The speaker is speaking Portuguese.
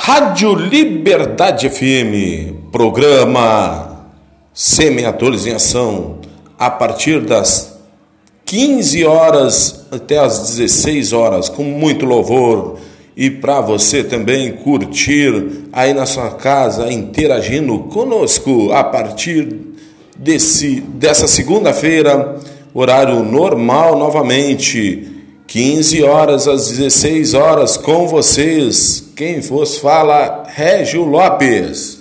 Rádio Liberdade FM, programa Semi-Atualização, a partir das 15 horas até as 16 horas, com muito louvor. E para você também curtir aí na sua casa, interagindo conosco a partir desse, dessa segunda-feira, horário normal novamente 15 horas às 16 horas com vocês. Quem vos fala, Régio Lopes.